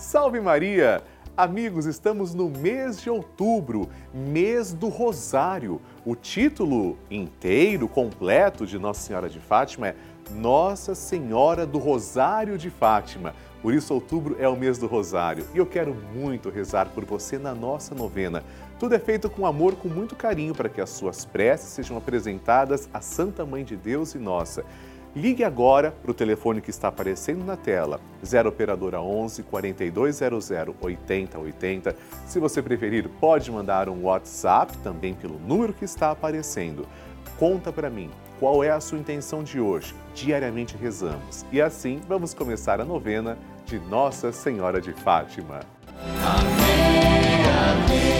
Salve Maria! Amigos, estamos no mês de outubro, mês do Rosário. O título inteiro, completo de Nossa Senhora de Fátima é Nossa Senhora do Rosário de Fátima. Por isso, outubro é o mês do Rosário e eu quero muito rezar por você na nossa novena. Tudo é feito com amor, com muito carinho, para que as suas preces sejam apresentadas à Santa Mãe de Deus e nossa. Ligue agora para o telefone que está aparecendo na tela, 0 Operadora 11 4200 8080. Se você preferir, pode mandar um WhatsApp também pelo número que está aparecendo. Conta para mim qual é a sua intenção de hoje. Diariamente rezamos e assim vamos começar a novena de Nossa Senhora de Fátima. Amém, amém,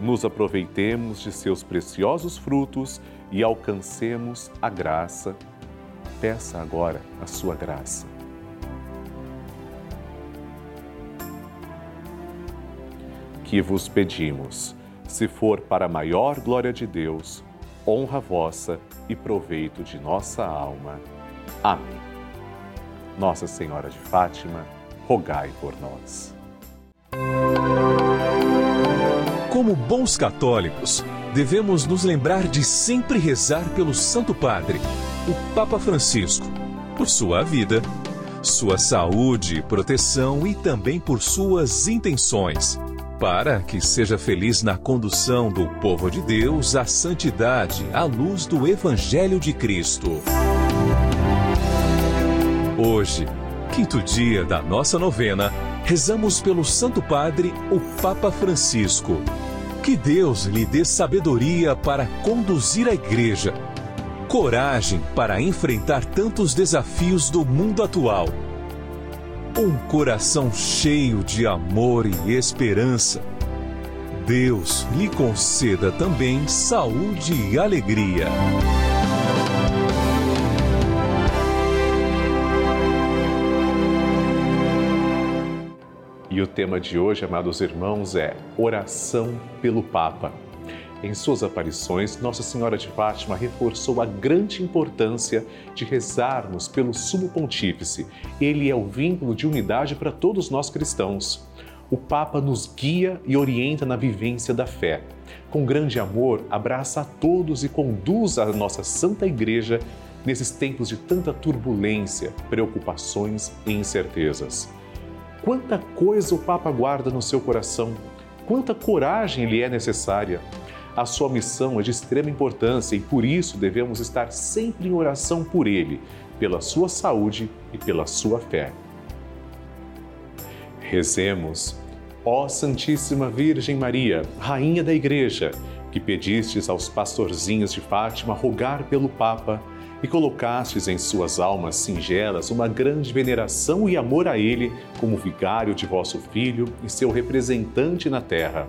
nos aproveitemos de seus preciosos frutos e alcancemos a graça. Peça agora a sua graça. Que vos pedimos, se for para a maior glória de Deus, honra vossa e proveito de nossa alma. Amém. Nossa Senhora de Fátima, rogai por nós. Como bons católicos, devemos nos lembrar de sempre rezar pelo Santo Padre, o Papa Francisco, por sua vida, sua saúde, proteção e também por suas intenções, para que seja feliz na condução do povo de Deus à santidade à luz do Evangelho de Cristo. Hoje, quinto dia da nossa novena, rezamos pelo Santo Padre, o Papa Francisco. Que Deus lhe dê sabedoria para conduzir a Igreja, coragem para enfrentar tantos desafios do mundo atual, um coração cheio de amor e esperança. Deus lhe conceda também saúde e alegria. E o tema de hoje, amados irmãos, é Oração pelo Papa. Em suas aparições, Nossa Senhora de Fátima reforçou a grande importância de rezarmos pelo Sumo Pontífice. Ele é o vínculo de unidade para todos nós cristãos. O Papa nos guia e orienta na vivência da fé. Com grande amor, abraça a todos e conduz a nossa Santa Igreja nesses tempos de tanta turbulência, preocupações e incertezas. Quanta coisa o Papa guarda no seu coração, quanta coragem lhe é necessária. A sua missão é de extrema importância e por isso devemos estar sempre em oração por ele, pela sua saúde e pela sua fé. Rezemos, ó Santíssima Virgem Maria, Rainha da Igreja, que pedistes aos pastorzinhos de Fátima rogar pelo Papa e colocastes em suas almas singelas uma grande veneração e amor a Ele como vigário de vosso Filho e seu representante na terra.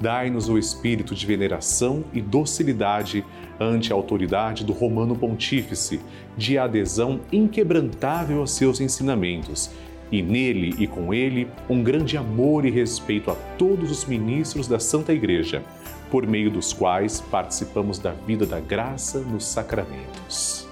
Dai-nos o espírito de veneração e docilidade ante a autoridade do Romano Pontífice, de adesão inquebrantável aos seus ensinamentos, e nele e com ele um grande amor e respeito a todos os ministros da Santa Igreja, por meio dos quais participamos da vida da graça nos sacramentos.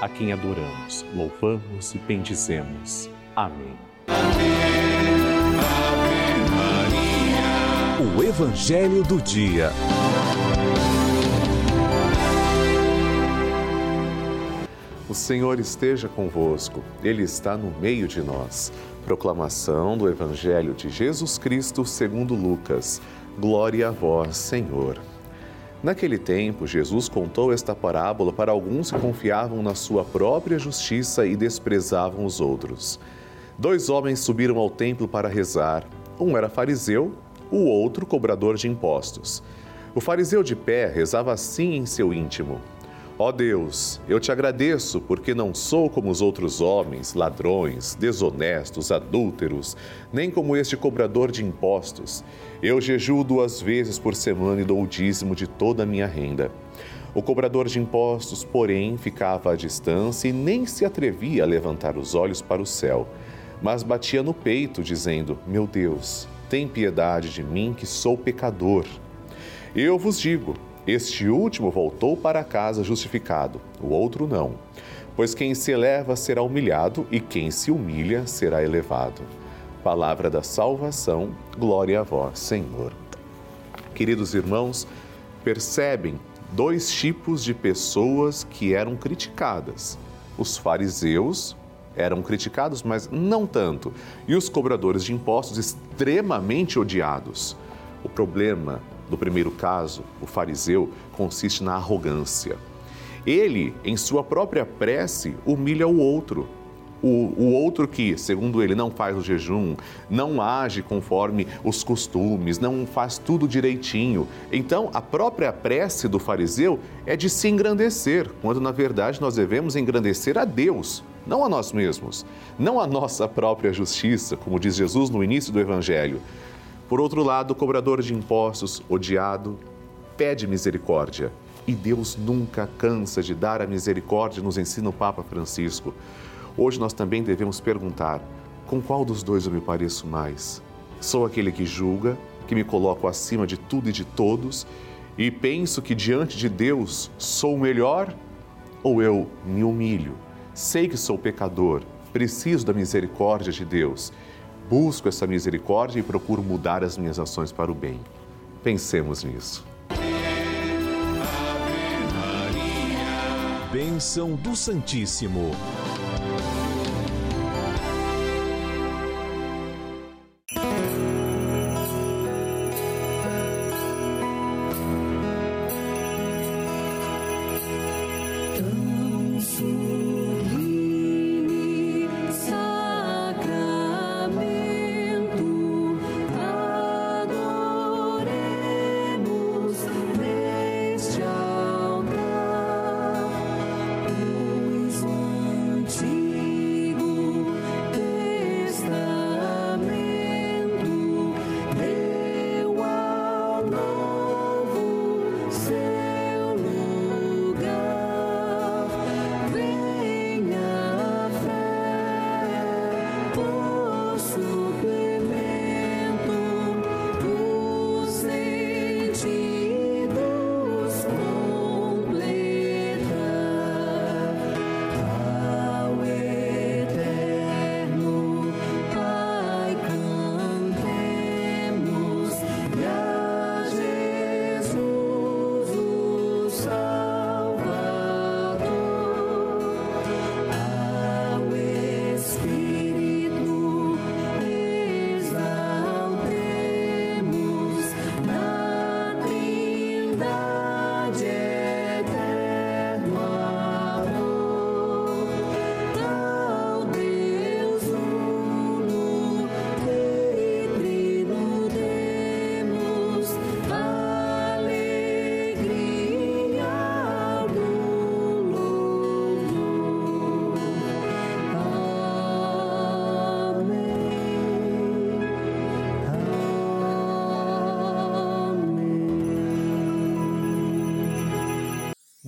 a quem adoramos, louvamos e bendizemos. Amém. Ave, Maria. O Evangelho do Dia. O Senhor esteja convosco, Ele está no meio de nós. Proclamação do Evangelho de Jesus Cristo segundo Lucas. Glória a vós, Senhor. Naquele tempo, Jesus contou esta parábola para alguns que confiavam na sua própria justiça e desprezavam os outros. Dois homens subiram ao templo para rezar. Um era fariseu, o outro cobrador de impostos. O fariseu de pé rezava assim em seu íntimo: Ó Deus, eu te agradeço porque não sou como os outros homens, ladrões, desonestos, adúlteros, nem como este cobrador de impostos. Eu jejuo duas vezes por semana e dou o dízimo de toda a minha renda. O cobrador de impostos, porém, ficava à distância e nem se atrevia a levantar os olhos para o céu, mas batia no peito, dizendo: Meu Deus, tem piedade de mim que sou pecador. Eu vos digo, este último voltou para casa justificado, o outro não. Pois quem se eleva será humilhado e quem se humilha será elevado. Palavra da salvação, glória a vós, Senhor. Queridos irmãos, percebem dois tipos de pessoas que eram criticadas. Os fariseus eram criticados, mas não tanto, e os cobradores de impostos extremamente odiados. O problema do primeiro caso, o fariseu, consiste na arrogância. Ele, em sua própria prece, humilha o outro. O, o, outro que, segundo ele, não faz o jejum, não age conforme os costumes, não faz tudo direitinho. Então, a própria prece do fariseu é de se engrandecer, quando na verdade nós devemos engrandecer a Deus não a nós mesmos, não a nossa própria justiça, como diz Jesus no início do Evangelho. Por outro lado, o cobrador de impostos, odiado, pede misericórdia. E Deus nunca cansa de dar a misericórdia, nos ensina o Papa Francisco. Hoje nós também devemos perguntar: com qual dos dois eu me pareço mais? Sou aquele que julga, que me coloco acima de tudo e de todos e penso que diante de Deus sou o melhor? Ou eu me humilho? Sei que sou pecador, preciso da misericórdia de Deus. Busco essa misericórdia e procuro mudar as minhas ações para o bem. Pensemos nisso. Bênção do Santíssimo.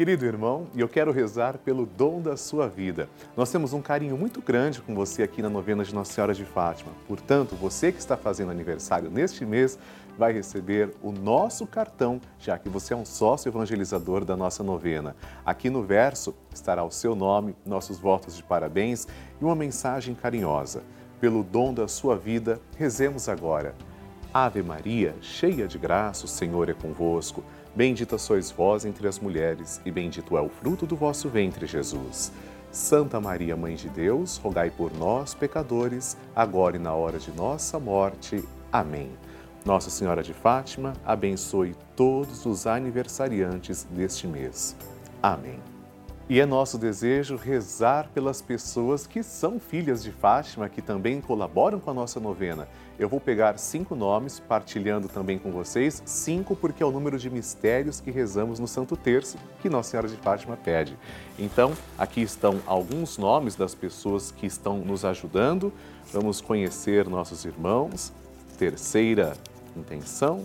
Querido irmão, e eu quero rezar pelo dom da sua vida. Nós temos um carinho muito grande com você aqui na novena de Nossa Senhora de Fátima. Portanto, você que está fazendo aniversário neste mês vai receber o nosso cartão, já que você é um sócio evangelizador da nossa novena. Aqui no verso estará o seu nome, nossos votos de parabéns e uma mensagem carinhosa. Pelo dom da sua vida, rezemos agora. Ave Maria, cheia de graça, o Senhor é convosco. Bendita sois vós entre as mulheres, e bendito é o fruto do vosso ventre, Jesus. Santa Maria, Mãe de Deus, rogai por nós, pecadores, agora e na hora de nossa morte. Amém. Nossa Senhora de Fátima, abençoe todos os aniversariantes deste mês. Amém. E é nosso desejo rezar pelas pessoas que são filhas de Fátima, que também colaboram com a nossa novena. Eu vou pegar cinco nomes, partilhando também com vocês, cinco porque é o número de mistérios que rezamos no Santo Terço, que Nossa Senhora de Fátima pede. Então, aqui estão alguns nomes das pessoas que estão nos ajudando. Vamos conhecer nossos irmãos. Terceira intenção,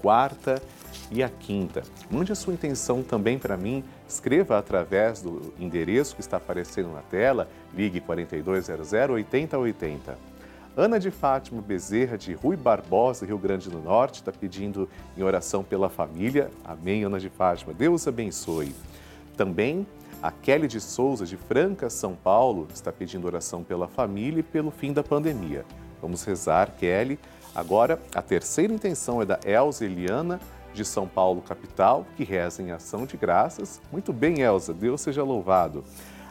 quarta e a quinta. Mande a sua intenção também para mim, escreva através do endereço que está aparecendo na tela, ligue 4200 8080. Ana de Fátima Bezerra, de Rui Barbosa, Rio Grande do Norte, está pedindo em oração pela família. Amém, Ana de Fátima. Deus abençoe. Também a Kelly de Souza, de Franca, São Paulo, está pedindo oração pela família e pelo fim da pandemia. Vamos rezar, Kelly. Agora, a terceira intenção é da Elza Eliana, de São Paulo, capital, que reza em ação de graças. Muito bem, Elza, Deus seja louvado.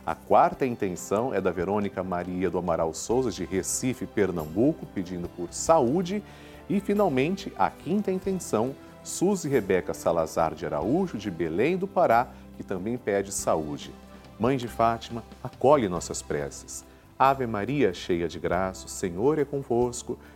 A quarta intenção é da Verônica Maria do Amaral Souza, de Recife, Pernambuco, pedindo por saúde. E, finalmente, a quinta intenção, Suzy Rebeca Salazar de Araújo, de Belém do Pará, que também pede saúde. Mãe de Fátima, acolhe nossas preces. Ave Maria, cheia de graça, o Senhor é convosco.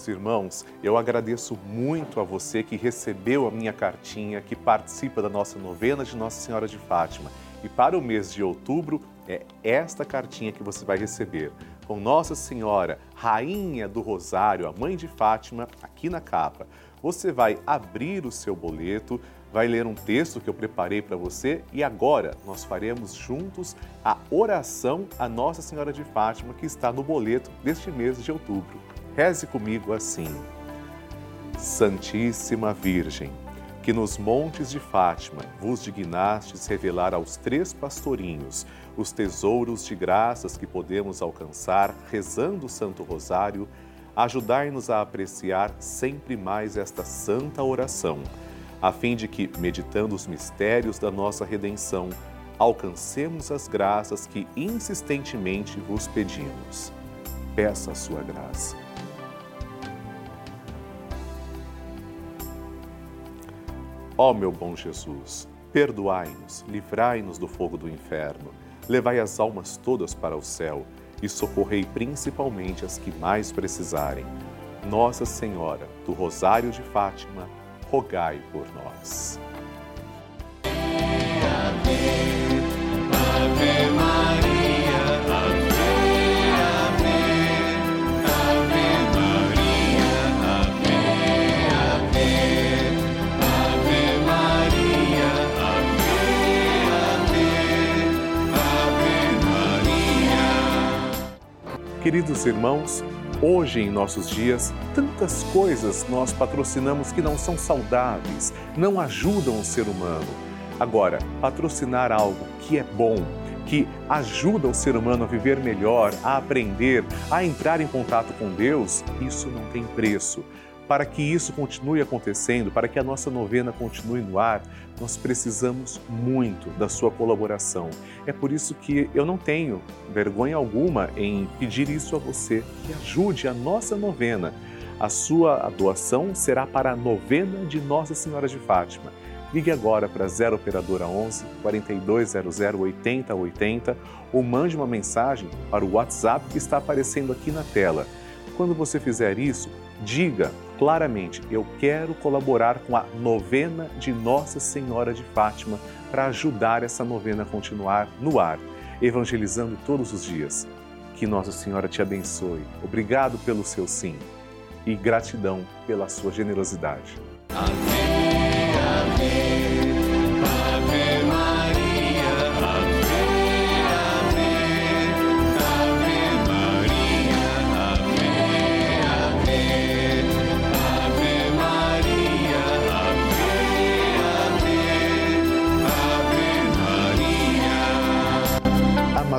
Queridos irmãos, eu agradeço muito a você que recebeu a minha cartinha, que participa da nossa novena de Nossa Senhora de Fátima. E para o mês de outubro, é esta cartinha que você vai receber. Com Nossa Senhora, Rainha do Rosário, a Mãe de Fátima, aqui na capa. Você vai abrir o seu boleto, vai ler um texto que eu preparei para você e agora nós faremos juntos a oração à Nossa Senhora de Fátima que está no boleto deste mês de outubro. Reze comigo assim. Santíssima Virgem, que nos montes de Fátima vos dignastes revelar aos três pastorinhos os tesouros de graças que podemos alcançar rezando o Santo Rosário, ajudai-nos a apreciar sempre mais esta santa oração, a fim de que, meditando os mistérios da nossa redenção, alcancemos as graças que insistentemente vos pedimos. Peça a sua graça. Ó meu bom Jesus, perdoai-nos, livrai-nos do fogo do inferno, levai as almas todas para o céu e socorrei principalmente as que mais precisarem. Nossa Senhora do Rosário de Fátima, rogai por nós. Queridos irmãos, hoje em nossos dias, tantas coisas nós patrocinamos que não são saudáveis, não ajudam o ser humano. Agora, patrocinar algo que é bom, que ajuda o ser humano a viver melhor, a aprender, a entrar em contato com Deus, isso não tem preço para que isso continue acontecendo, para que a nossa novena continue no ar, nós precisamos muito da sua colaboração. É por isso que eu não tenho vergonha alguma em pedir isso a você, que ajude a nossa novena. A sua doação será para a novena de Nossa Senhora de Fátima. Ligue agora para 0 operadora 11 4200 8080 ou mande uma mensagem para o WhatsApp que está aparecendo aqui na tela. Quando você fizer isso, diga claramente: eu quero colaborar com a novena de Nossa Senhora de Fátima para ajudar essa novena a continuar no ar, evangelizando todos os dias. Que Nossa Senhora te abençoe. Obrigado pelo seu sim e gratidão pela sua generosidade. Amém,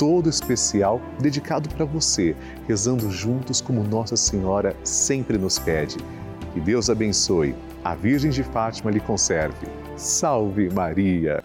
todo especial dedicado para você, rezando juntos como Nossa Senhora sempre nos pede. Que Deus abençoe, a Virgem de Fátima lhe conserve. Salve Maria!